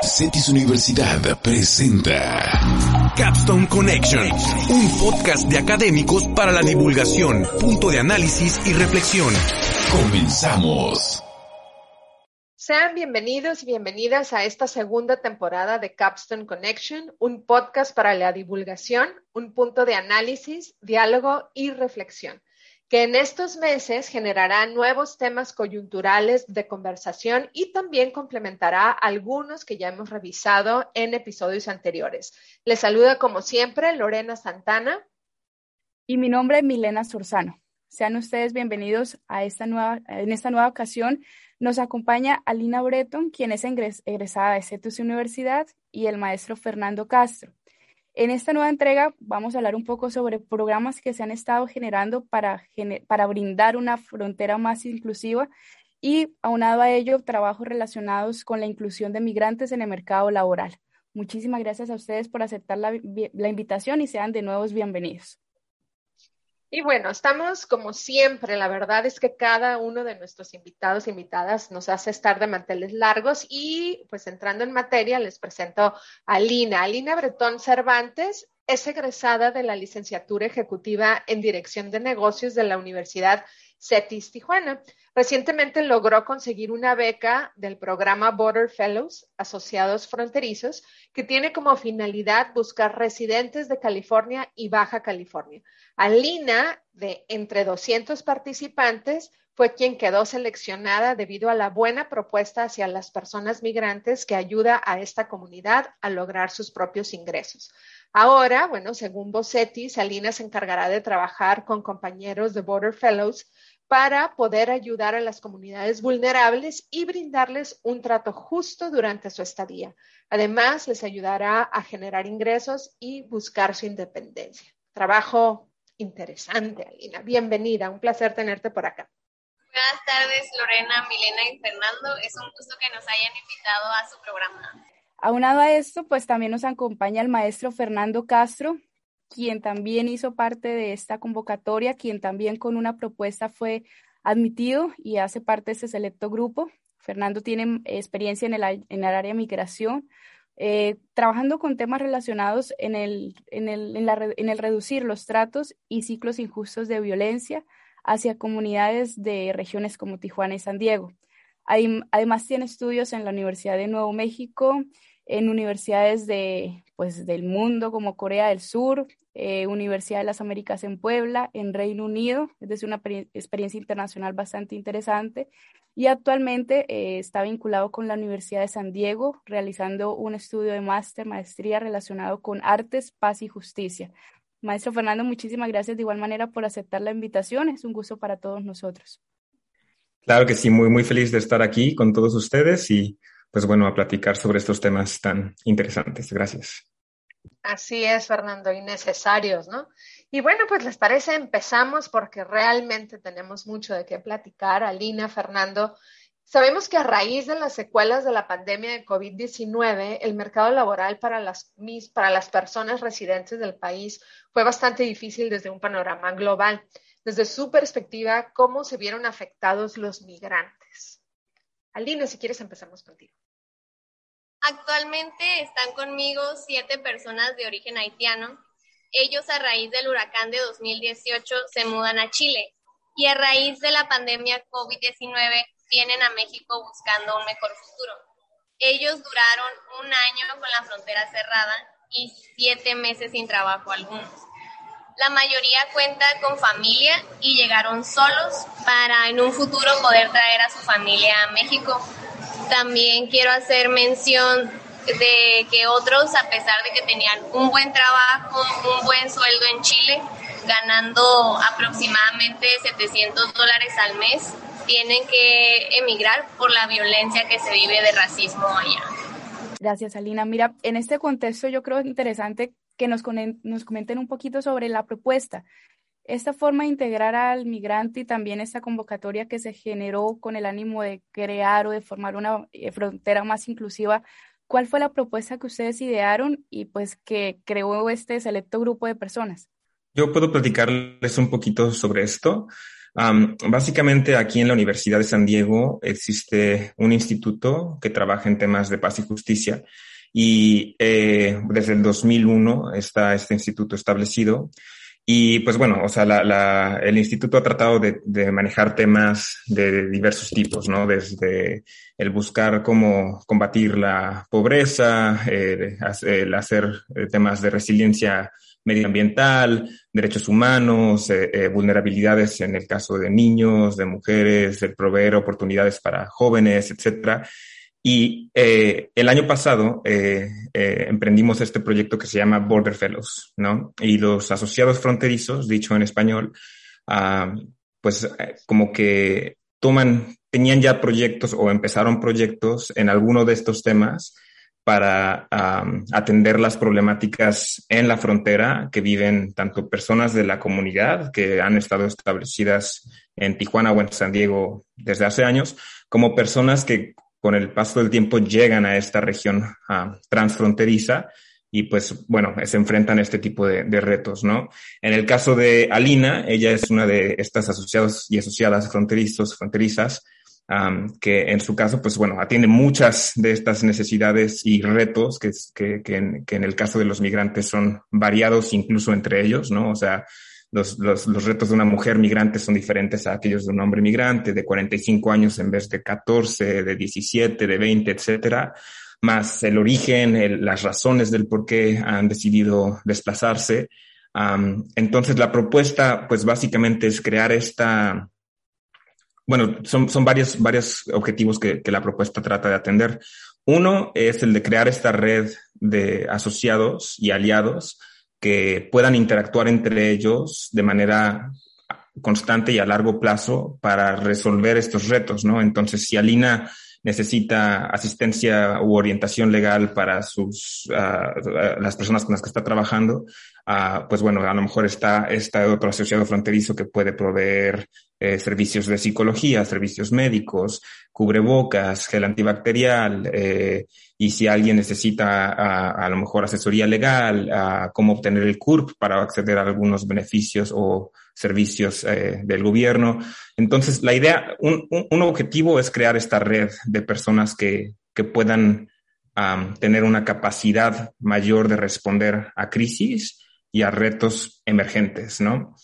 Cetis Universidad presenta Capstone Connection, un podcast de académicos para la divulgación, punto de análisis y reflexión. Comenzamos. Sean bienvenidos y bienvenidas a esta segunda temporada de Capstone Connection, un podcast para la divulgación, un punto de análisis, diálogo y reflexión que en estos meses generará nuevos temas coyunturales de conversación y también complementará algunos que ya hemos revisado en episodios anteriores. Les saluda como siempre Lorena Santana. Y mi nombre es Milena Sorzano. Sean ustedes bienvenidos a esta nueva, en esta nueva ocasión. Nos acompaña Alina Breton, quien es egresada de CETUS Universidad, y el maestro Fernando Castro. En esta nueva entrega vamos a hablar un poco sobre programas que se han estado generando para, para brindar una frontera más inclusiva y aunado a ello trabajos relacionados con la inclusión de migrantes en el mercado laboral. Muchísimas gracias a ustedes por aceptar la, la invitación y sean de nuevo bienvenidos. Y bueno, estamos como siempre, la verdad es que cada uno de nuestros invitados invitadas nos hace estar de manteles largos y pues entrando en materia les presento a Lina. Alina Bretón Cervantes es egresada de la licenciatura ejecutiva en Dirección de Negocios de la Universidad CETIS Tijuana. Recientemente logró conseguir una beca del programa Border Fellows Asociados Fronterizos, que tiene como finalidad buscar residentes de California y Baja California. Alina, de entre 200 participantes, fue quien quedó seleccionada debido a la buena propuesta hacia las personas migrantes que ayuda a esta comunidad a lograr sus propios ingresos. Ahora, bueno, según Bossetti, Salina se encargará de trabajar con compañeros de Border Fellows para poder ayudar a las comunidades vulnerables y brindarles un trato justo durante su estadía. Además, les ayudará a generar ingresos y buscar su independencia. Trabajo interesante, Alina. Bienvenida, un placer tenerte por acá. Buenas tardes, Lorena, Milena y Fernando. Es un gusto que nos hayan invitado a su programa. Aunado a esto, pues también nos acompaña el maestro Fernando Castro, quien también hizo parte de esta convocatoria, quien también con una propuesta fue admitido y hace parte de ese selecto grupo. Fernando tiene experiencia en el, en el área de migración, eh, trabajando con temas relacionados en el, en, el, en, la, en el reducir los tratos y ciclos injustos de violencia hacia comunidades de regiones como Tijuana y San Diego. Además, tiene estudios en la Universidad de Nuevo México, en universidades de, pues, del mundo como Corea del Sur, eh, Universidad de las Américas en Puebla, en Reino Unido, es decir, una experiencia internacional bastante interesante. Y actualmente eh, está vinculado con la Universidad de San Diego, realizando un estudio de máster, maestría relacionado con artes, paz y justicia. Maestro Fernando, muchísimas gracias de igual manera por aceptar la invitación. Es un gusto para todos nosotros. Claro que sí, muy, muy feliz de estar aquí con todos ustedes y pues bueno, a platicar sobre estos temas tan interesantes. Gracias. Así es, Fernando, y necesarios, ¿no? Y bueno, pues les parece, empezamos porque realmente tenemos mucho de qué platicar. Alina, Fernando, sabemos que a raíz de las secuelas de la pandemia de COVID-19, el mercado laboral para las, para las personas residentes del país fue bastante difícil desde un panorama global. Desde su perspectiva, ¿cómo se vieron afectados los migrantes? Alina, si quieres, empezamos contigo. Actualmente están conmigo siete personas de origen haitiano. Ellos a raíz del huracán de 2018 se mudan a Chile y a raíz de la pandemia COVID-19 vienen a México buscando un mejor futuro. Ellos duraron un año con la frontera cerrada y siete meses sin trabajo algunos. La mayoría cuenta con familia y llegaron solos para en un futuro poder traer a su familia a México. También quiero hacer mención de que otros, a pesar de que tenían un buen trabajo, un buen sueldo en Chile, ganando aproximadamente 700 dólares al mes, tienen que emigrar por la violencia que se vive de racismo allá. Gracias, Alina. Mira, en este contexto yo creo interesante que nos, nos comenten un poquito sobre la propuesta. Esta forma de integrar al migrante y también esta convocatoria que se generó con el ánimo de crear o de formar una eh, frontera más inclusiva, ¿cuál fue la propuesta que ustedes idearon y pues que creó este selecto grupo de personas? Yo puedo platicarles un poquito sobre esto. básicamente aquí en la Universidad de San Diego existe un instituto que trabaja en temas de paz y justicia y eh, desde el 2001 está este instituto establecido y pues bueno, o sea, la, la, el instituto ha tratado de, de, manejar temas de diversos tipos, ¿no? Desde el buscar cómo combatir la pobreza, eh, el hacer eh, temas de resiliencia medioambiental, derechos humanos, eh, vulnerabilidades en el caso de niños, de mujeres, el proveer oportunidades para jóvenes, etcétera. Y eh, el año pasado eh, eh, emprendimos este proyecto que se llama Border Fellows, ¿no? Y los asociados fronterizos, dicho en español, ah, pues eh, como que toman, tenían ya proyectos o empezaron proyectos en alguno de estos temas para um, atender las problemáticas en la frontera que viven tanto personas de la comunidad que han estado establecidas en Tijuana o en San Diego desde hace años, como personas que con el paso del tiempo llegan a esta región uh, transfronteriza y pues bueno, se enfrentan a este tipo de, de, retos, ¿no? En el caso de Alina, ella es una de estas asociados y asociadas fronterizos, fronterizas, um, que en su caso, pues bueno, atiende muchas de estas necesidades y retos que, que, que, en, que en el caso de los migrantes son variados incluso entre ellos, ¿no? O sea, los, los, los, retos de una mujer migrante son diferentes a aquellos de un hombre migrante de 45 años en vez de 14, de 17, de 20, etcétera, más el origen, el, las razones del por qué han decidido desplazarse. Um, entonces, la propuesta, pues básicamente es crear esta, bueno, son, son varios, varios objetivos que, que la propuesta trata de atender. Uno es el de crear esta red de asociados y aliados que puedan interactuar entre ellos de manera constante y a largo plazo para resolver estos retos, ¿no? Entonces, si Alina necesita asistencia u orientación legal para sus, uh, las personas con las que está trabajando, uh, pues bueno, a lo mejor está, está otro asociado fronterizo que puede proveer eh, servicios de psicología, servicios médicos, cubrebocas, gel antibacterial, eh, y si alguien necesita a, a, lo mejor asesoría legal, a cómo obtener el CURP para acceder a algunos beneficios o servicios eh, del gobierno. Entonces, la idea, un, un, objetivo es crear esta red de personas que, que puedan tener una capacidad mayor de responder a crisis y a retos emergentes, ¿no?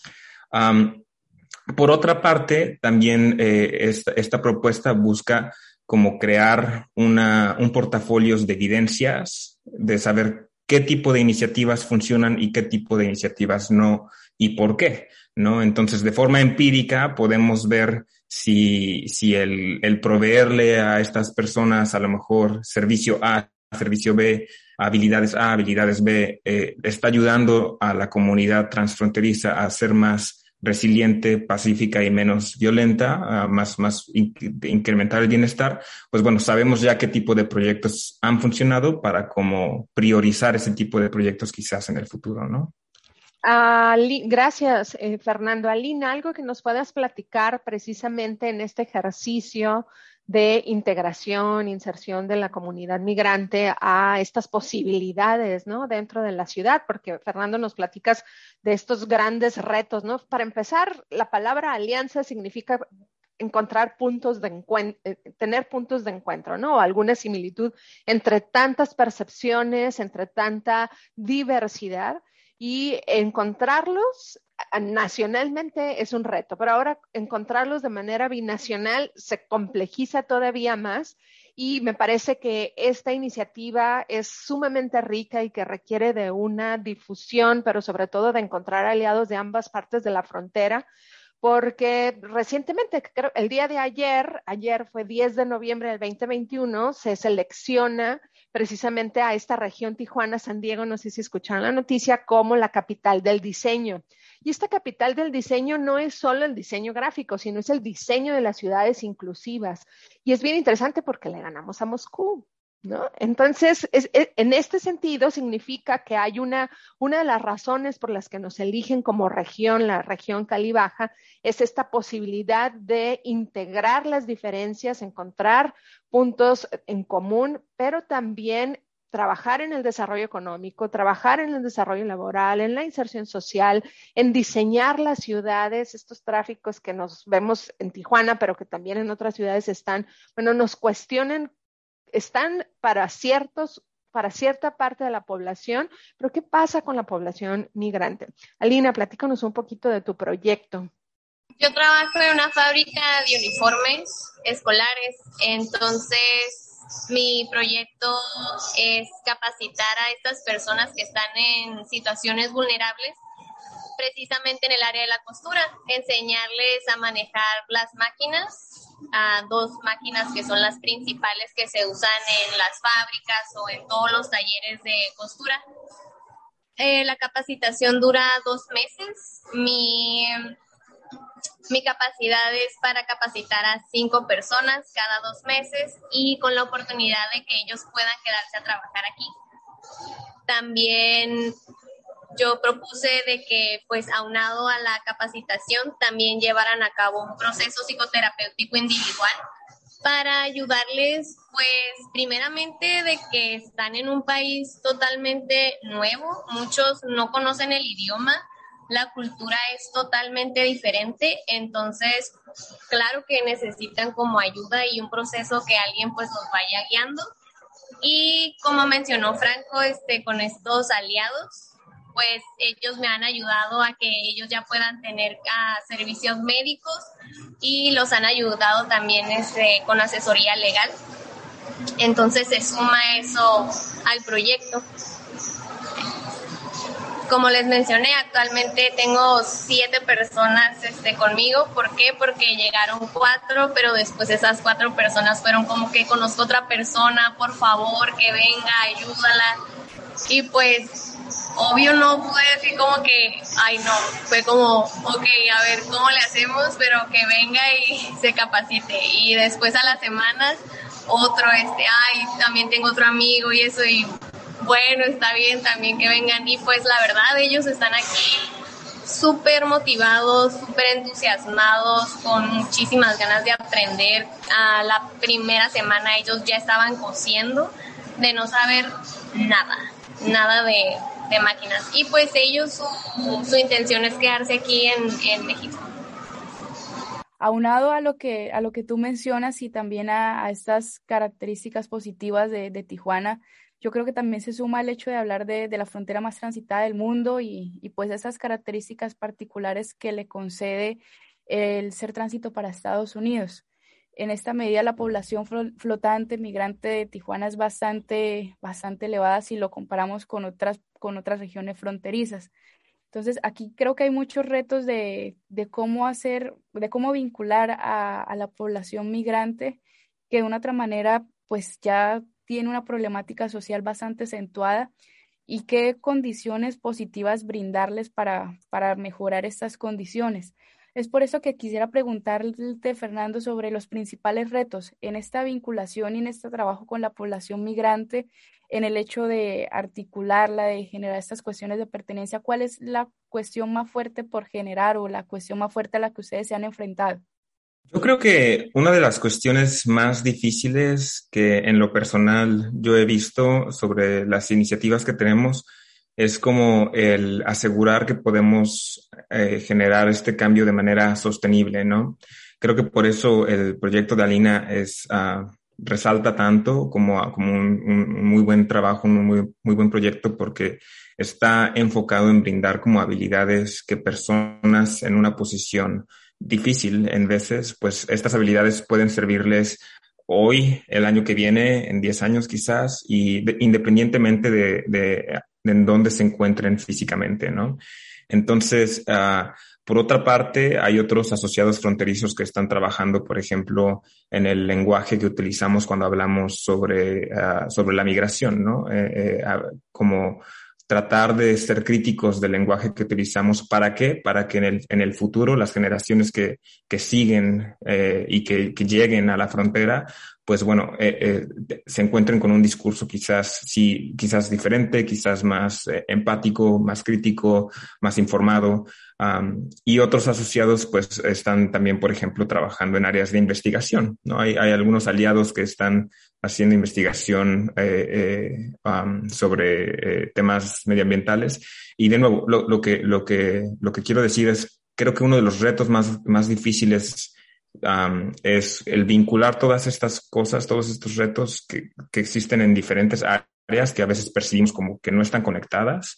Por otra parte, también eh, esta, esta, propuesta busca como crear una, un portafolio de evidencias, de saber qué tipo de iniciativas funcionan y qué tipo de iniciativas no y por qué, ¿no? Entonces, de forma empírica podemos ver si, si el, el proveerle a estas personas a lo mejor servicio A, servicio B, habilidades A, habilidades B, eh, está ayudando a la comunidad transfronteriza a ser más resiliente, pacífica y menos violenta, uh, más, más in incrementar el bienestar, pues bueno, sabemos ya qué tipo de proyectos han funcionado para como priorizar ese tipo de proyectos quizás en el futuro, ¿no? Uh, gracias, eh, Fernando. Alina, algo que nos puedas platicar precisamente en este ejercicio de integración, inserción de la comunidad migrante a estas posibilidades, ¿no? Dentro de la ciudad, porque Fernando nos platicas de estos grandes retos, ¿no? Para empezar, la palabra alianza significa encontrar puntos de encuentro, eh, tener puntos de encuentro, ¿no? Alguna similitud entre tantas percepciones, entre tanta diversidad y encontrarlos nacionalmente es un reto, pero ahora encontrarlos de manera binacional se complejiza todavía más y me parece que esta iniciativa es sumamente rica y que requiere de una difusión, pero sobre todo de encontrar aliados de ambas partes de la frontera porque recientemente, creo, el día de ayer, ayer fue 10 de noviembre del 2021, se selecciona precisamente a esta región Tijuana-San Diego, no sé si escucharon la noticia, como la capital del diseño. Y esta capital del diseño no es solo el diseño gráfico, sino es el diseño de las ciudades inclusivas. Y es bien interesante porque le ganamos a Moscú. ¿No? Entonces, es, en este sentido, significa que hay una, una de las razones por las que nos eligen como región, la región Cali-Baja, es esta posibilidad de integrar las diferencias, encontrar puntos en común, pero también trabajar en el desarrollo económico, trabajar en el desarrollo laboral, en la inserción social, en diseñar las ciudades, estos tráficos que nos vemos en Tijuana, pero que también en otras ciudades están, bueno, nos cuestionan, están para ciertos para cierta parte de la población, pero ¿qué pasa con la población migrante? Alina, platícanos un poquito de tu proyecto. Yo trabajo en una fábrica de uniformes escolares, entonces mi proyecto es capacitar a estas personas que están en situaciones vulnerables precisamente en el área de la costura, enseñarles a manejar las máquinas, a dos máquinas que son las principales que se usan en las fábricas o en todos los talleres de costura. Eh, la capacitación dura dos meses. Mi mi capacidad es para capacitar a cinco personas cada dos meses y con la oportunidad de que ellos puedan quedarse a trabajar aquí. También yo propuse de que, pues, aunado a la capacitación, también llevaran a cabo un proceso psicoterapéutico individual para ayudarles, pues, primeramente de que están en un país totalmente nuevo, muchos no conocen el idioma, la cultura es totalmente diferente, entonces claro que necesitan como ayuda y un proceso que alguien pues los vaya guiando. Y como mencionó Franco, este, con estos aliados, pues ellos me han ayudado a que ellos ya puedan tener ah, servicios médicos y los han ayudado también este, con asesoría legal. Entonces se suma eso al proyecto. Como les mencioné, actualmente tengo siete personas este, conmigo. ¿Por qué? Porque llegaron cuatro, pero después esas cuatro personas fueron como que conozco otra persona, por favor, que venga, ayúdala. Y pues, obvio no pude decir como que, ay no, fue como, ok, a ver cómo le hacemos, pero que venga y se capacite. Y después a las semanas, otro, este, ay, también tengo otro amigo y eso, y bueno, está bien también que vengan y pues la verdad ellos están aquí súper motivados, súper entusiasmados, con muchísimas ganas de aprender. A la primera semana ellos ya estaban cosiendo de no saber nada, nada de, de máquinas. Y pues ellos, su, su, intención es quedarse aquí en, en México. Aunado a lo que, a lo que tú mencionas y también a, a estas características positivas de, de Tijuana, yo creo que también se suma el hecho de hablar de, de la frontera más transitada del mundo y, y, pues esas características particulares que le concede el ser tránsito para Estados Unidos. En esta medida la población flotante migrante de Tijuana es bastante, bastante elevada si lo comparamos con otras, con otras regiones fronterizas. Entonces, aquí creo que hay muchos retos de, de cómo hacer, de cómo vincular a, a, la población migrante que de una otra manera, pues ya tiene una problemática social bastante acentuada y qué condiciones positivas brindarles para, para mejorar estas condiciones. Es por eso que quisiera preguntarte, Fernando, sobre los principales retos en esta vinculación y en este trabajo con la población migrante, en el hecho de articularla, de generar estas cuestiones de pertenencia. ¿Cuál es la cuestión más fuerte por generar o la cuestión más fuerte a la que ustedes se han enfrentado? Yo creo que una de las cuestiones más difíciles que en lo personal yo he visto sobre las iniciativas que tenemos es como el asegurar que podemos eh, generar este cambio de manera sostenible, ¿no? Creo que por eso el proyecto de Alina es, uh, resalta tanto como, como un, muy buen trabajo, un muy, muy buen proyecto porque está enfocado en brindar como habilidades que personas en una posición difícil en veces, pues estas habilidades pueden servirles hoy, el año que viene, en 10 años quizás, y de, independientemente de, de, de, en dónde se encuentren físicamente, ¿no? Entonces, uh, por otra parte, hay otros asociados fronterizos que están trabajando, por ejemplo, en el lenguaje que utilizamos cuando hablamos sobre, uh, sobre la migración, ¿no? Eh, eh, como tratar de ser críticos del lenguaje que utilizamos. ¿Para qué? Para que en el, en el futuro las generaciones que, que siguen eh, y que, que, lleguen a la frontera pues bueno, eh, eh, se encuentren con un discurso quizás, sí, quizás diferente, quizás más eh, empático, más crítico, más informado. Y otros asociados, pues, están también, por ejemplo, trabajando en áreas de investigación, ¿no? Hay, hay algunos aliados que están haciendo investigación sobre temas medioambientales. Y de nuevo, lo, lo, que, lo, que, lo que quiero decir es, creo que uno de los retos más, más difíciles es el vincular todas estas cosas, todos estos retos que, que, existen en diferentes áreas que a veces percibimos como que no están conectadas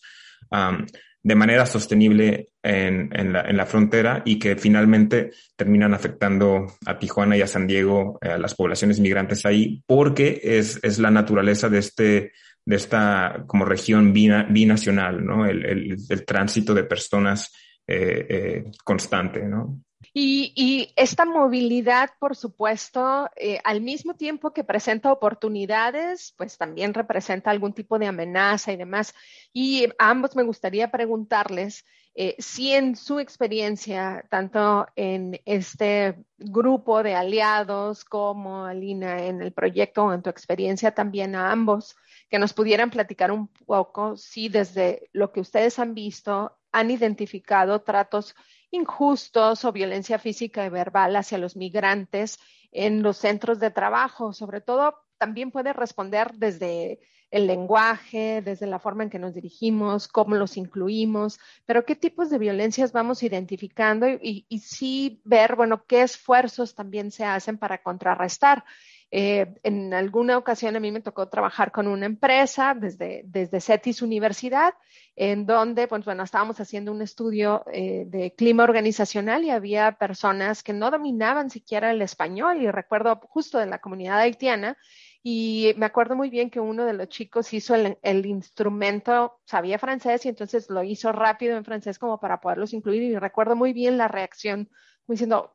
de manera sostenible en, en, la, en, la, frontera y que finalmente terminan afectando a Tijuana y a San Diego, a las poblaciones migrantes ahí, porque es, es la naturaleza de este de esta como región binacional, ¿no? El, el, el, tránsito de personas eh, eh, constante, ¿no? Y, esta movilidad, por supuesto, eh, al mismo tiempo que presenta oportunidades, pues también representa algún tipo de amenaza y demás. Y a ambos me gustaría preguntarles eh, si en su experiencia, tanto en este grupo de aliados como Alina en el proyecto en tu experiencia también a ambos, que nos pudieran platicar un poco si desde lo que ustedes han visto han identificado tratos injustos o violencia física y verbal hacia los migrantes en los centros de trabajo. Sobre todo, también puede responder desde el lenguaje, desde la forma en que nos dirigimos, cómo los incluimos, pero qué tipos de violencias vamos identificando y, y sí ver, bueno, qué esfuerzos también se hacen para contrarrestar. Eh, en alguna ocasión a mí me tocó trabajar con una empresa desde, desde CETIS Universidad, en donde, pues bueno, estábamos haciendo un estudio eh, de clima organizacional y había personas que no dominaban siquiera el español y recuerdo justo de la comunidad haitiana y me acuerdo muy bien que uno de los chicos hizo el, el, instrumento, sabía francés y entonces lo hizo rápido en francés como para poderlos incluir y recuerdo muy bien la reacción, diciendo,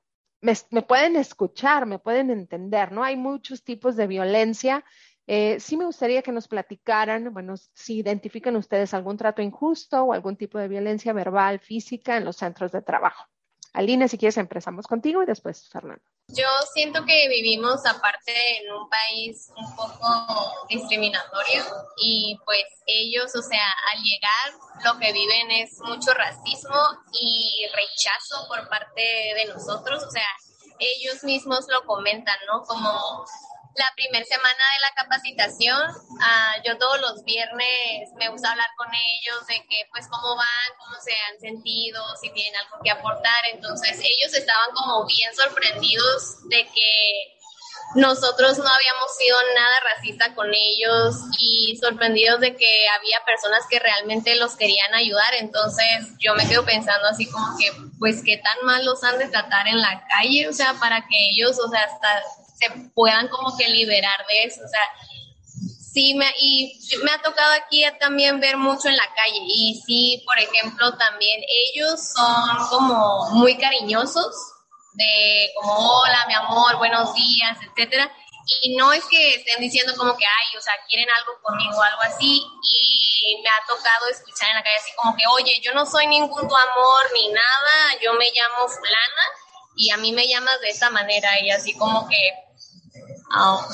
me, pueden escuchar, me pueden entender, ¿no? Hay muchos tipos de violencia. Eh, sí me gustaría que nos platicaran, bueno, si identifican ustedes algún trato injusto o algún tipo de violencia verbal, física en los centros de trabajo. Aline, si quieres empezamos contigo y después Fernando. Yo siento que vivimos aparte en un país un poco discriminatorio y pues ellos, o sea, al llegar lo que viven es mucho racismo y rechazo por parte de nosotros, o sea, ellos mismos lo comentan, ¿no? Como la primera semana de la capacitación, uh, yo todos los viernes me gusta hablar con ellos de que pues cómo van, cómo se han sentido, si tienen algo que aportar. Entonces ellos estaban como bien sorprendidos de que nosotros no habíamos sido nada racista con ellos y sorprendidos de que había personas que realmente los querían ayudar. Entonces yo me quedo pensando así como que pues qué tan mal los han de tratar en la calle, o sea, para que ellos, o sea, hasta se puedan como que liberar de eso, o sea, sí me, y me ha tocado aquí también ver mucho en la calle y sí, por ejemplo, también ellos son como muy cariñosos de como hola, mi amor, buenos días, etcétera. Y no es que estén diciendo como que, ay, o sea, quieren algo conmigo o algo así. Y me ha tocado escuchar en la calle así como que, oye, yo no soy ningún tu amor ni nada, yo me llamo fulana y a mí me llamas de esta manera. Y así como que, Ah,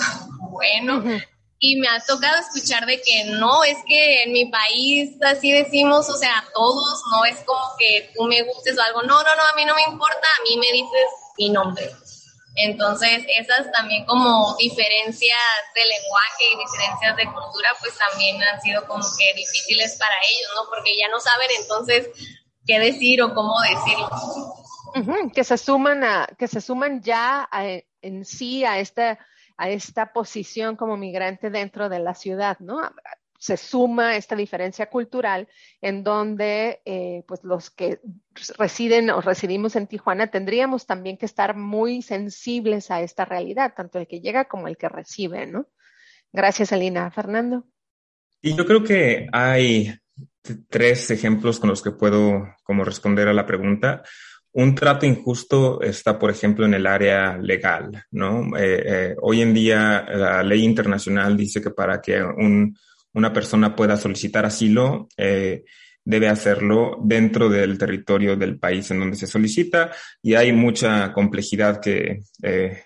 bueno. Y me ha tocado escuchar de que no, es que en mi país así decimos, o sea, todos, no es como que tú me gustes o algo, no, no, no, a mí no me importa, a mí me dices mi nombre. Entonces, esas también como diferencias de lenguaje y diferencias de cultura, pues también han sido como que difíciles para ellos, ¿no? Porque ya no saben entonces qué decir o cómo decirlo. que se suman a, que se suman ya en sí a esta a esta posición como migrante dentro de la ciudad, ¿no? Se suma esta diferencia cultural en donde eh, pues los que residen o residimos en Tijuana tendríamos también que estar muy sensibles a esta realidad, tanto el que llega como el que recibe, ¿no? Gracias, Alina. Fernando. Y yo creo que hay tres ejemplos con los que puedo como responder a la pregunta. Un trato injusto está, por ejemplo, en el área legal, ¿no? Eh, eh, hoy en día la ley internacional dice que para que un, una persona pueda solicitar asilo, eh, debe hacerlo dentro del territorio del país en donde se solicita y hay mucha complejidad que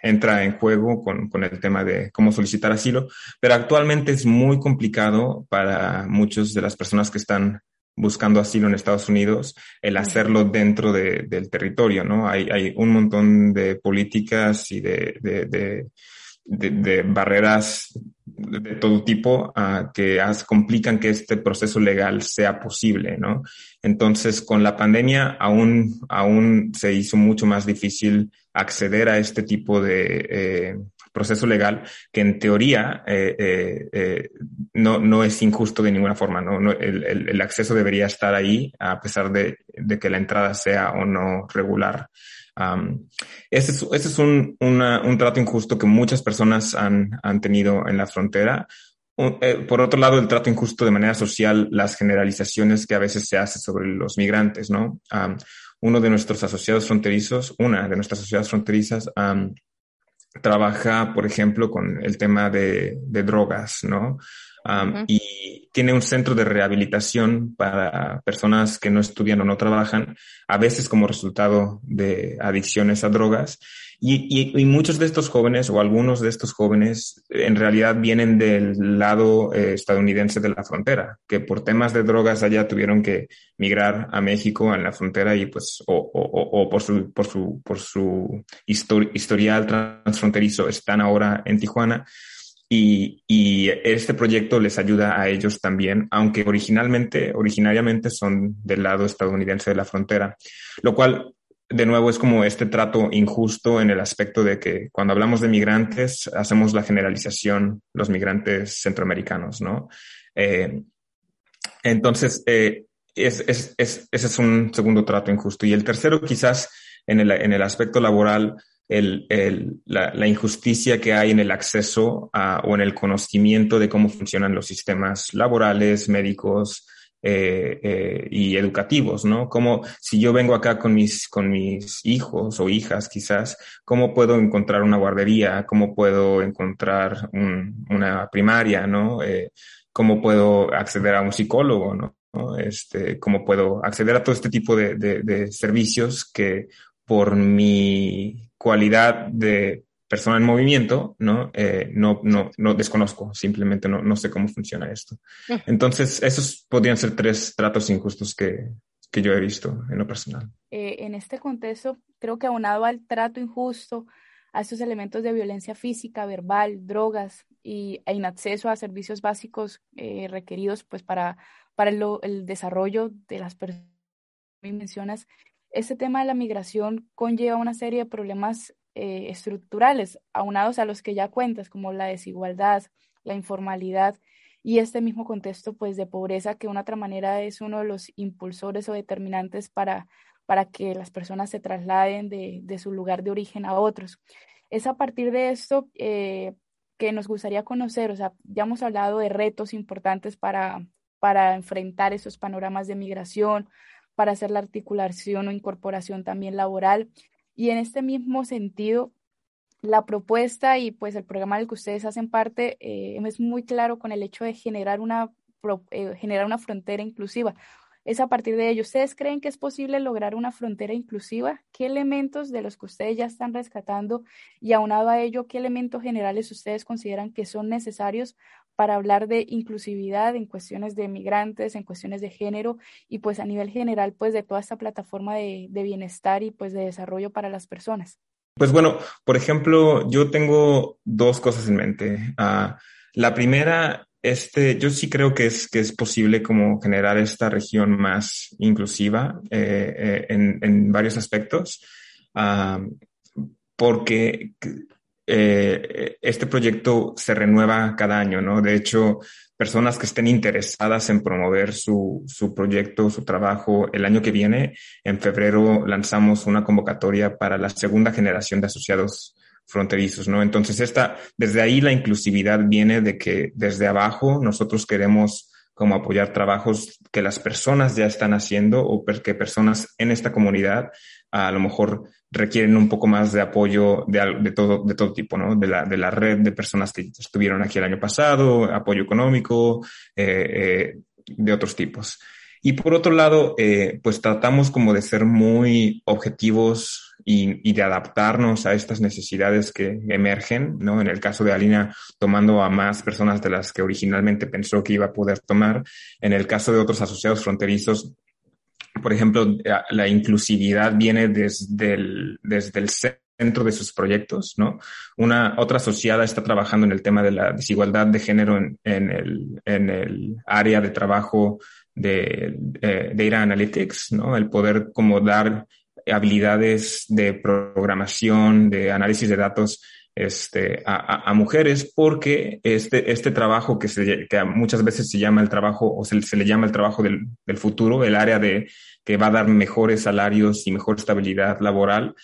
entra en juego con, con, el tema de cómo solicitar asilo, pero actualmente es muy complicado para muchas de las personas que están buscando asilo en Estados Unidos el hacerlo dentro de, del territorio, ¿no? Hay, hay, un montón de políticas y de, de, de barreras de todo tipo uh, que complican que este proceso legal sea posible, ¿no? Entonces, con la pandemia aún, aún se hizo mucho más difícil acceder a este tipo de eh, proceso legal que en teoría eh, eh, eh no, no es injusto de ninguna forma, ¿no? el, acceso debería estar ahí a pesar de, de que la entrada sea o no regular. Ese es, ese es un, una, un, trato injusto que muchas personas han, han tenido en la frontera. Por otro lado, el trato injusto de manera social, las generalizaciones que a veces se hace sobre los migrantes, ¿no? Uno de nuestros asociados fronterizos, una de nuestras asociadas fronterizas, trabaja, por ejemplo, con el tema de, de drogas, ¿no? Um, uh -huh. Y tiene un centro de rehabilitación para personas que no estudian o no trabajan, a veces como resultado de adicciones a drogas. Y, y, y, muchos de estos jóvenes o algunos de estos jóvenes en realidad vienen del lado eh, estadounidense de la frontera, que por temas de drogas allá tuvieron que migrar a México en la frontera y pues o, o, o por su por su por su histori historial transfronterizo están ahora en Tijuana. Y, y, este proyecto les ayuda a ellos también, aunque originalmente, originariamente son del lado estadounidense de la frontera, lo cual de nuevo es como este trato injusto en el aspecto de que cuando hablamos de migrantes hacemos la generalización los migrantes centroamericanos, ¿no? Eh, entonces, eh, es, es, es, ese es un segundo trato injusto. Y el tercero, quizás en el, en el aspecto laboral, el, el, la, la, injusticia que hay en el acceso a, o en el conocimiento de cómo funcionan los sistemas laborales, médicos eh, eh, y educativos, ¿no? Como si yo vengo acá con mis, con mis hijos o hijas, quizás, ¿cómo puedo encontrar una guardería? ¿Cómo puedo encontrar un, una primaria, ¿no? Eh, ¿Cómo puedo acceder a un psicólogo, ¿no? Este, cómo puedo acceder a todo este tipo de, de, de servicios que por mi cualidad de persona en movimiento, ¿no? Eh, no, no, no desconozco, simplemente no, no sé cómo funciona esto. Entonces, esos podrían ser tres tratos injustos que, que yo he visto en lo personal. Eh, en este contexto, creo que aunado al trato injusto, a estos elementos de violencia física, verbal, drogas y e inacceso a servicios básicos eh, requeridos pues para, para lo, el desarrollo de las personas mencionas, este tema de la migración conlleva una serie de problemas eh, estructurales, aunados a los que ya cuentas, como la desigualdad, la informalidad y este mismo contexto pues, de pobreza que de una otra manera es uno de los impulsores o determinantes para, para que las personas se trasladen de, de su lugar de origen a otros. Es a partir de esto eh, que nos gustaría conocer, o sea, ya hemos hablado de retos importantes para, para enfrentar esos panoramas de migración, para hacer la articulación o incorporación también laboral. Y en este mismo sentido, la propuesta y pues el programa del que ustedes hacen parte eh, es muy claro con el hecho de generar una, eh, generar una frontera inclusiva. Es a partir de ello, ¿ustedes creen que es posible lograr una frontera inclusiva? ¿Qué elementos de los que ustedes ya están rescatando y aunado a ello, qué elementos generales ustedes consideran que son necesarios para hablar de inclusividad en cuestiones de migrantes, en cuestiones de género y pues a nivel general pues de toda esta plataforma de, bienestar y pues de desarrollo para las personas? Pues bueno, por ejemplo, yo tengo dos cosas en mente. Uh, la primera, este, yo sí creo que es, que es posible como generar esta región más inclusiva eh, eh, en, varios aspectos, uh, porque eh, este proyecto se renueva cada año, ¿no? De hecho, personas que estén interesadas en promover su, su proyecto, su trabajo, el año que viene, en febrero lanzamos una convocatoria para la segunda generación de asociados fronterizos, ¿no? Entonces, esta, desde ahí la inclusividad viene de que desde abajo nosotros queremos como apoyar trabajos que las personas ya están haciendo o que personas en esta comunidad a lo mejor requieren un poco más de apoyo de, todo, de todo tipo, ¿no? De la, de la red de personas que estuvieron aquí el año pasado, apoyo económico, eh, eh, de otros tipos. Y por otro lado, eh, pues tratamos como de ser muy objetivos y, de adaptarnos a estas necesidades que emergen, ¿no? En el caso de Alina, tomando a más personas de las que originalmente pensó que iba a poder tomar. En el caso de otros asociados fronterizos, por ejemplo, la inclusividad viene desde el, desde el centro de sus proyectos, ¿no? Una otra asociada está trabajando en el tema de la desigualdad de género en, en, el, en el área de trabajo de, de Data Analytics, ¿no? El poder como dar habilidades de programación, de análisis de datos este, a, a, mujeres, porque este, este trabajo que, se, que muchas veces se llama el trabajo, o se, se le llama el trabajo del, del, futuro, el área de que va a dar mejores salarios y mejor estabilidad laboral,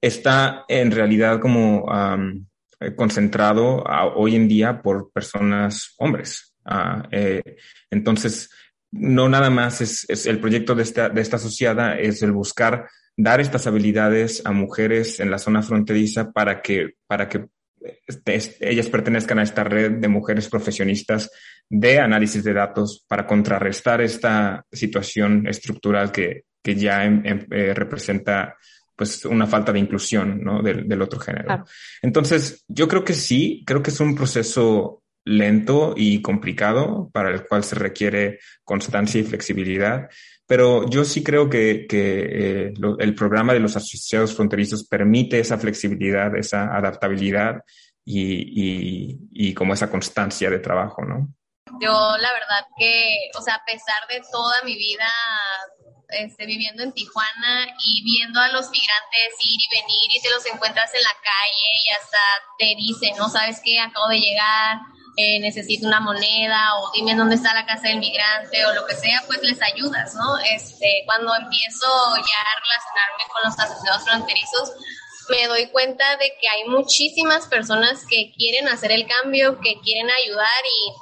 está en realidad como um, concentrado hoy en día por personas hombres. Uh, eh, entonces, no nada más es, es el proyecto de esta, de esta asociada, es el buscar dar estas habilidades a mujeres en la zona fronteriza para que, para que este, ellas pertenezcan a esta red de mujeres profesionistas de análisis de datos para contrarrestar esta situación estructural que, que ya em, em, eh, representa pues una falta de inclusión ¿no? del, del otro género. Claro. Entonces, yo creo que sí, creo que es un proceso lento y complicado para el cual se requiere constancia y flexibilidad. Pero yo sí creo que, que eh, lo, el programa de los asociados fronterizos permite esa flexibilidad, esa adaptabilidad y, y, y como esa constancia de trabajo, ¿no? Yo la verdad que, o sea, a pesar de toda mi vida este, viviendo en Tijuana y viendo a los migrantes ir y venir y te los encuentras en la calle y hasta te dicen, no sabes qué, acabo de llegar, eh, necesito una moneda o dime dónde está la casa del migrante o lo que sea, pues les ayudas, ¿no? Este, cuando empiezo ya a relacionarme con los asociados fronterizos, me doy cuenta de que hay muchísimas personas que quieren hacer el cambio, que quieren ayudar y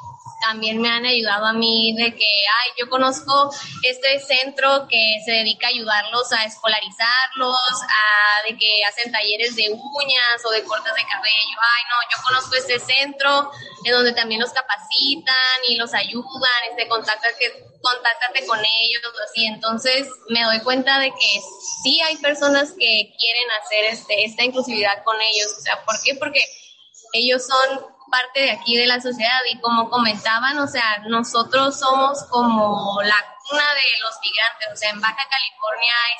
también me han ayudado a mí de que, ay, yo conozco este centro que se dedica a ayudarlos a escolarizarlos, a de que hacen talleres de uñas o de cortes de cabello. Ay, no, yo conozco este centro en donde también los capacitan y los ayudan, este, contáctate, contáctate con ellos, así. Entonces me doy cuenta de que sí hay personas que quieren hacer este, esta inclusividad con ellos. O sea, ¿por qué? Porque ellos son parte de aquí de la sociedad y como comentaban, o sea, nosotros somos como la cuna de los migrantes, o sea, en Baja California hay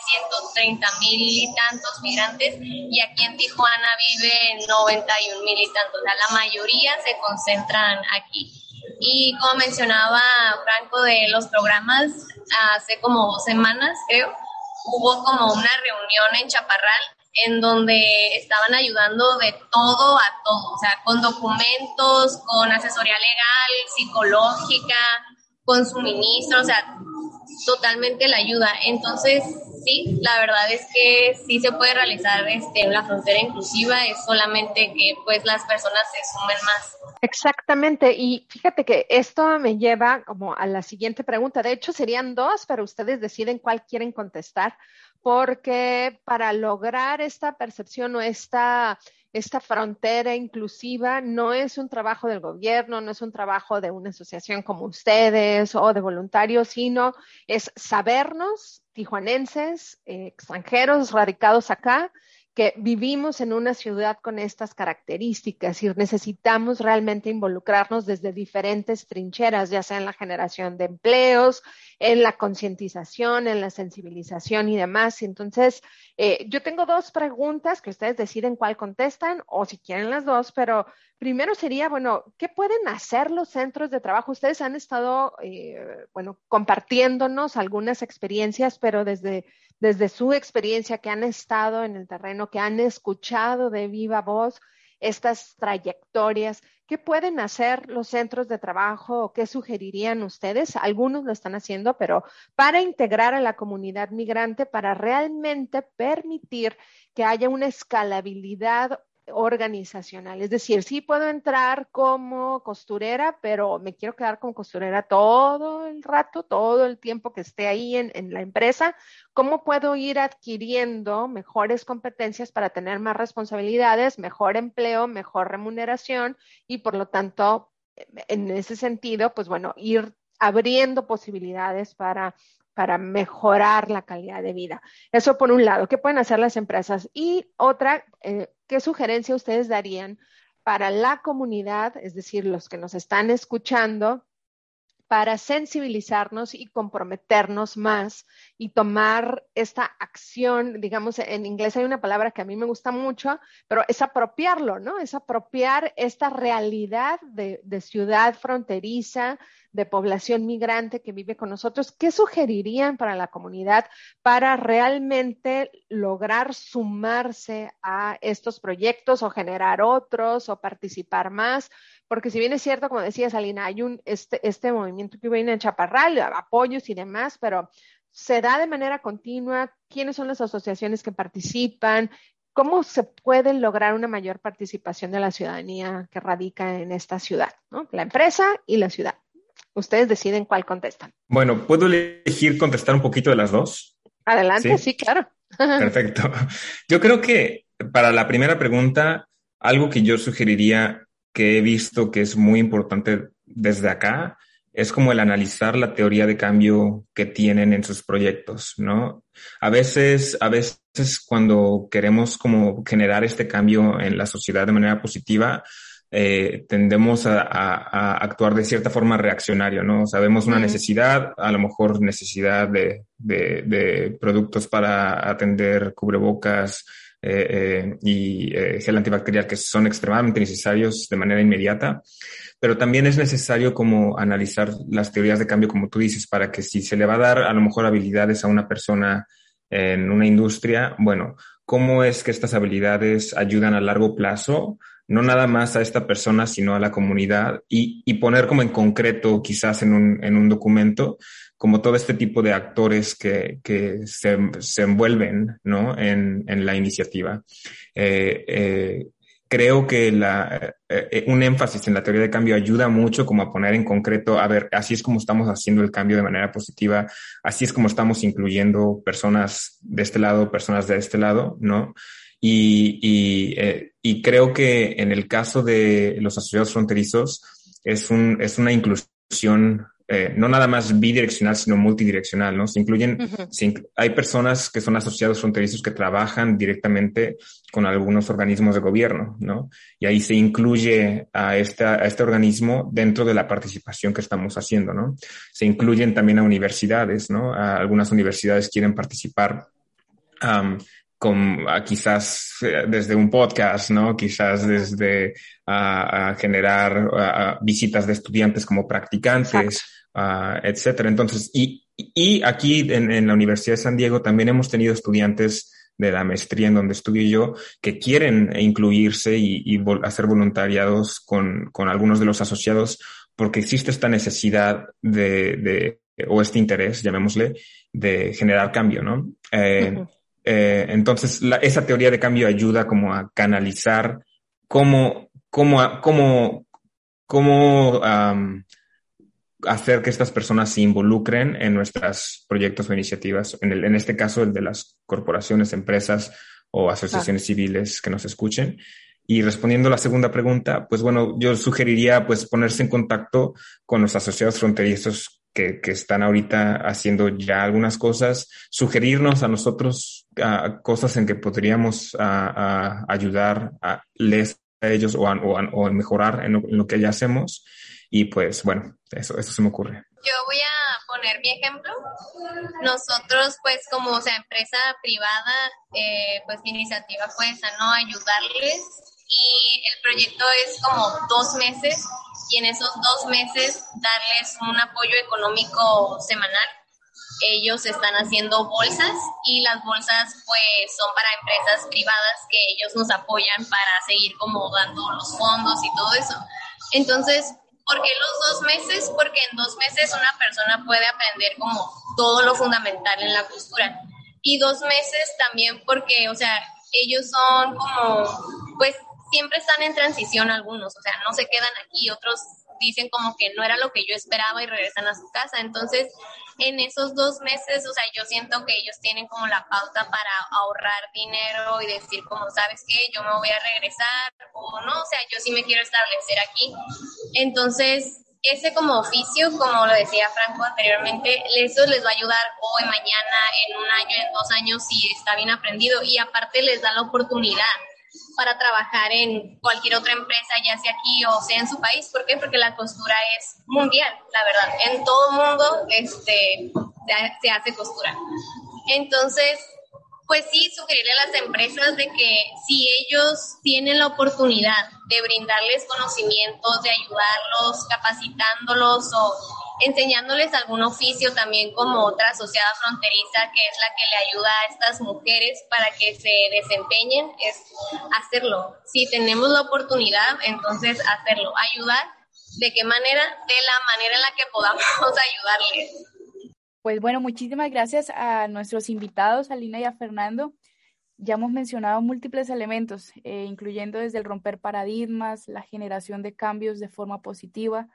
130 mil y tantos migrantes y aquí en Tijuana viven 91 mil y tantos, o sea, la mayoría se concentran aquí. Y como mencionaba Franco de los programas, hace como dos semanas creo, hubo como una reunión en Chaparral en donde estaban ayudando de todo a todo, o sea, con documentos, con asesoría legal, psicológica, con suministro, o sea, totalmente la ayuda. Entonces, sí, la verdad es que sí se puede realizar este, la frontera inclusiva, es solamente que pues las personas se sumen más. Exactamente, y fíjate que esto me lleva como a la siguiente pregunta. De hecho, serían dos, pero ustedes deciden cuál quieren contestar porque para lograr esta percepción o esta, esta frontera inclusiva no es un trabajo del gobierno, no es un trabajo de una asociación como ustedes o de voluntarios, sino es sabernos, tijuanenses, eh, extranjeros radicados acá, que vivimos en una ciudad con estas características y necesitamos realmente involucrarnos desde diferentes trincheras, ya sea en la generación de empleos, en la concientización, en la sensibilización y demás. Entonces, eh, yo tengo dos preguntas que ustedes deciden cuál contestan o si quieren las dos, pero primero sería, bueno, ¿qué pueden hacer los centros de trabajo? Ustedes han estado, eh, bueno, compartiéndonos algunas experiencias, pero desde desde su experiencia que han estado en el terreno, que han escuchado de viva voz estas trayectorias, ¿qué pueden hacer los centros de trabajo o qué sugerirían ustedes? Algunos lo están haciendo, pero para integrar a la comunidad migrante, para realmente permitir que haya una escalabilidad organizacional. Es decir, sí puedo entrar como costurera, pero me quiero quedar como costurera todo el rato, todo el tiempo que esté ahí en, en, la empresa. ¿Cómo puedo ir adquiriendo mejores competencias para tener más responsabilidades, mejor empleo, mejor remuneración y por lo tanto, en ese sentido, pues bueno, ir abriendo posibilidades para para mejorar la calidad de vida. Eso por un lado, ¿qué pueden hacer las empresas? Y otra, eh, ¿qué sugerencia ustedes darían para la comunidad, es decir, los que nos están escuchando, para sensibilizarnos y comprometernos más y tomar esta acción, digamos, en inglés hay una palabra que a mí me gusta mucho, pero es apropiarlo, ¿no? Es apropiar esta realidad de, de ciudad fronteriza, de población migrante que vive con nosotros, ¿qué sugerirían para la comunidad para realmente lograr sumarse a estos proyectos o generar otros o participar más? Porque si bien es cierto, como decía Salina, hay un, este, este movimiento que viene en Chaparral, apoyos y demás, pero se da de manera continua, quiénes son las asociaciones que participan, cómo se puede lograr una mayor participación de la ciudadanía que radica en esta ciudad. La empresa y la ciudad. Ustedes deciden cuál contestan. Bueno, ¿puedo elegir contestar un poquito de las dos? Adelante, sí, claro. Perfecto. Yo creo que para la primera pregunta, algo que yo sugeriría que he visto que es muy importante desde acá es como el analizar la teoría de cambio que tienen en sus proyectos, ¿no? A veces, a veces cuando queremos como generar este cambio en la sociedad de manera positiva, eh, tendemos a, actuar de cierta forma reaccionario, ¿no? Sabemos una necesidad, a lo mejor necesidad de, de, productos para atender cubrebocas eh, eh, y gel antibacterial que son extremadamente necesarios de manera inmediata, pero también es necesario como analizar las teorías de cambio, como tú dices, para que si se le va a dar a lo mejor habilidades a una persona en una industria, bueno, ¿cómo es que estas habilidades ayudan a largo plazo? No nada más a esta persona, sino a la comunidad y, y poner como en concreto, quizás en un, en un, documento, como todo este tipo de actores que, que se, se, envuelven ¿no? en, en la iniciativa. Eh, eh, creo que la, eh, un énfasis en la teoría de cambio ayuda mucho como a poner en concreto, a ver, así es como estamos haciendo el cambio de manera positiva, así es como estamos incluyendo personas de este lado, personas de este lado, ¿no? Y, y, creo que en el caso de los asociados fronterizos es, un, es una inclusión eh, no nada más bidireccional, sino multidireccional, ¿no? Se incluyen, hay personas que son asociados fronterizos que trabajan directamente con algunos organismos de gobierno, ¿no? Y ahí se incluye a, esta, a este organismo dentro de la participación que estamos haciendo, ¿no? Se incluyen también a universidades, ¿no? A algunas universidades quieren participar con, quizás eh, desde un podcast, ¿no? Quizás desde a, generar visitas de estudiantes como practicantes, etcétera. Entonces, y, y aquí en, en, la Universidad de San Diego también hemos tenido estudiantes de la maestría en donde estudio yo que quieren incluirse y, y hacer voluntariados con, con algunos de los asociados porque existe esta necesidad de, de o este interés, llamémosle, de generar cambio, ¿no? Eh, eh, entonces, esa teoría de cambio ayuda como a canalizar cómo, cómo, cómo, cómo hacer que estas personas se involucren en nuestros proyectos o iniciativas, en, el, en este caso el de las corporaciones, empresas o asociaciones civiles que nos escuchen. Y respondiendo a la segunda pregunta, pues bueno, yo sugeriría pues ponerse en contacto con los asociados fronterizos que, que están ahorita haciendo ya algunas cosas, sugerirnos a nosotros cosas en que podríamos ayudar a les a ellos o, a, o, mejorar en lo, que ya hacemos. Y pues bueno, eso, eso se me ocurre. Yo voy a poner mi ejemplo. Nosotros, pues, como o sea, empresa privada, eh, pues mi iniciativa fue esa, ¿no? Ayudarles. Y el proyecto es como dos meses y en esos dos meses darles un apoyo económico semanal. Ellos están haciendo bolsas y las bolsas pues son para empresas privadas que ellos nos apoyan para seguir como dando los fondos y todo eso. Entonces, ¿por qué los dos meses? Porque en dos meses una persona puede aprender como todo lo fundamental en la costura. Y dos meses también porque, o sea, ellos son como, pues siempre están en transición algunos, o sea, no se quedan aquí, otros dicen como que no era lo que yo esperaba y regresan a su casa. Entonces, en esos dos meses, o sea, yo siento que ellos tienen como la pauta para ahorrar dinero y decir como, ¿sabes qué? Yo me voy a regresar o no, o sea, yo sí me quiero establecer aquí. Entonces, ese como oficio, como lo decía Franco anteriormente, eso les va a ayudar hoy, mañana, en un año, en dos años, si está bien aprendido y aparte les da la oportunidad para trabajar en cualquier otra empresa, ya sea aquí o sea en su país. ¿Por qué? Porque la costura es mundial, la verdad. En todo mundo este, se hace costura. Entonces, pues sí, sugerirle a las empresas de que si ellos tienen la oportunidad de brindarles conocimientos, de ayudarlos, capacitándolos o enseñándoles algún oficio también como otra asociada fronteriza que es la que le ayuda a estas mujeres para que se desempeñen, es hacerlo. Si tenemos la oportunidad, entonces hacerlo. Ayudar, ¿de qué manera? De la manera en la que podamos ayudarles. Pues bueno, muchísimas gracias a nuestros invitados, a Lina y a Fernando. Ya hemos mencionado múltiples elementos, eh, incluyendo desde el romper paradigmas, la generación de cambios de forma positiva,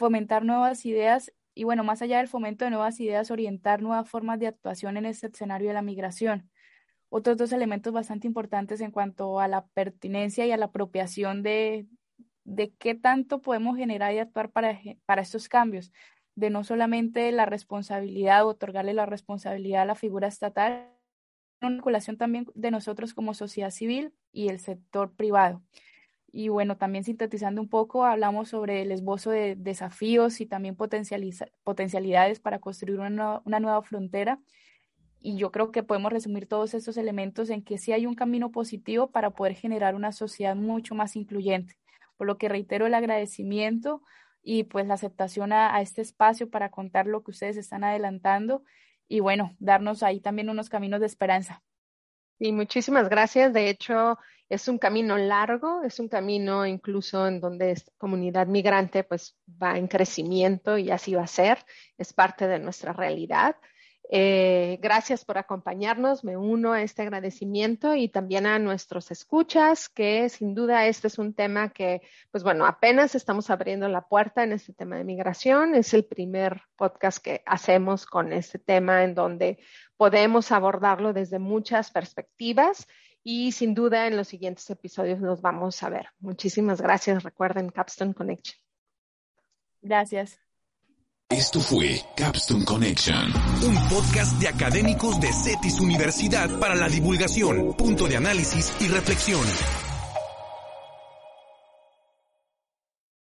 fomentar nuevas ideas y bueno, más allá del fomento de nuevas ideas, orientar nuevas formas de actuación en este escenario de la migración. Otros dos elementos bastante importantes en cuanto a la pertinencia y a la apropiación de, de qué tanto podemos generar y actuar para, para estos cambios de no solamente la responsabilidad, otorgarle la responsabilidad a la figura estatal, una vinculación también de nosotros como sociedad civil y el sector privado. Y bueno, también sintetizando un poco, hablamos sobre el esbozo de desafíos y también potencialidades para construir una, una nueva frontera. Y yo creo que podemos resumir todos estos elementos en que sí hay un camino positivo para poder generar una sociedad mucho más incluyente. Por lo que reitero el agradecimiento y pues la aceptación a, este espacio para contar lo que ustedes están adelantando y bueno, darnos ahí también unos caminos de esperanza. Y muchísimas gracias. De hecho, es un camino largo, es un camino incluso en donde esta comunidad migrante pues va en crecimiento y así va a ser, es parte de nuestra realidad. Eh, gracias por acompañarnos, me uno a este agradecimiento y también a nuestros escuchas, que sin duda este es un tema que, pues bueno, apenas estamos abriendo la puerta en este tema de migración. Es el primer podcast que hacemos con este tema en donde podemos abordarlo desde muchas perspectivas y sin duda en los siguientes episodios nos vamos a ver. Muchísimas gracias. Recuerden Capstone Connection. Gracias. Esto fue Capstone Connection, un podcast de académicos de CETIS Universidad para la divulgación, punto de análisis y reflexión.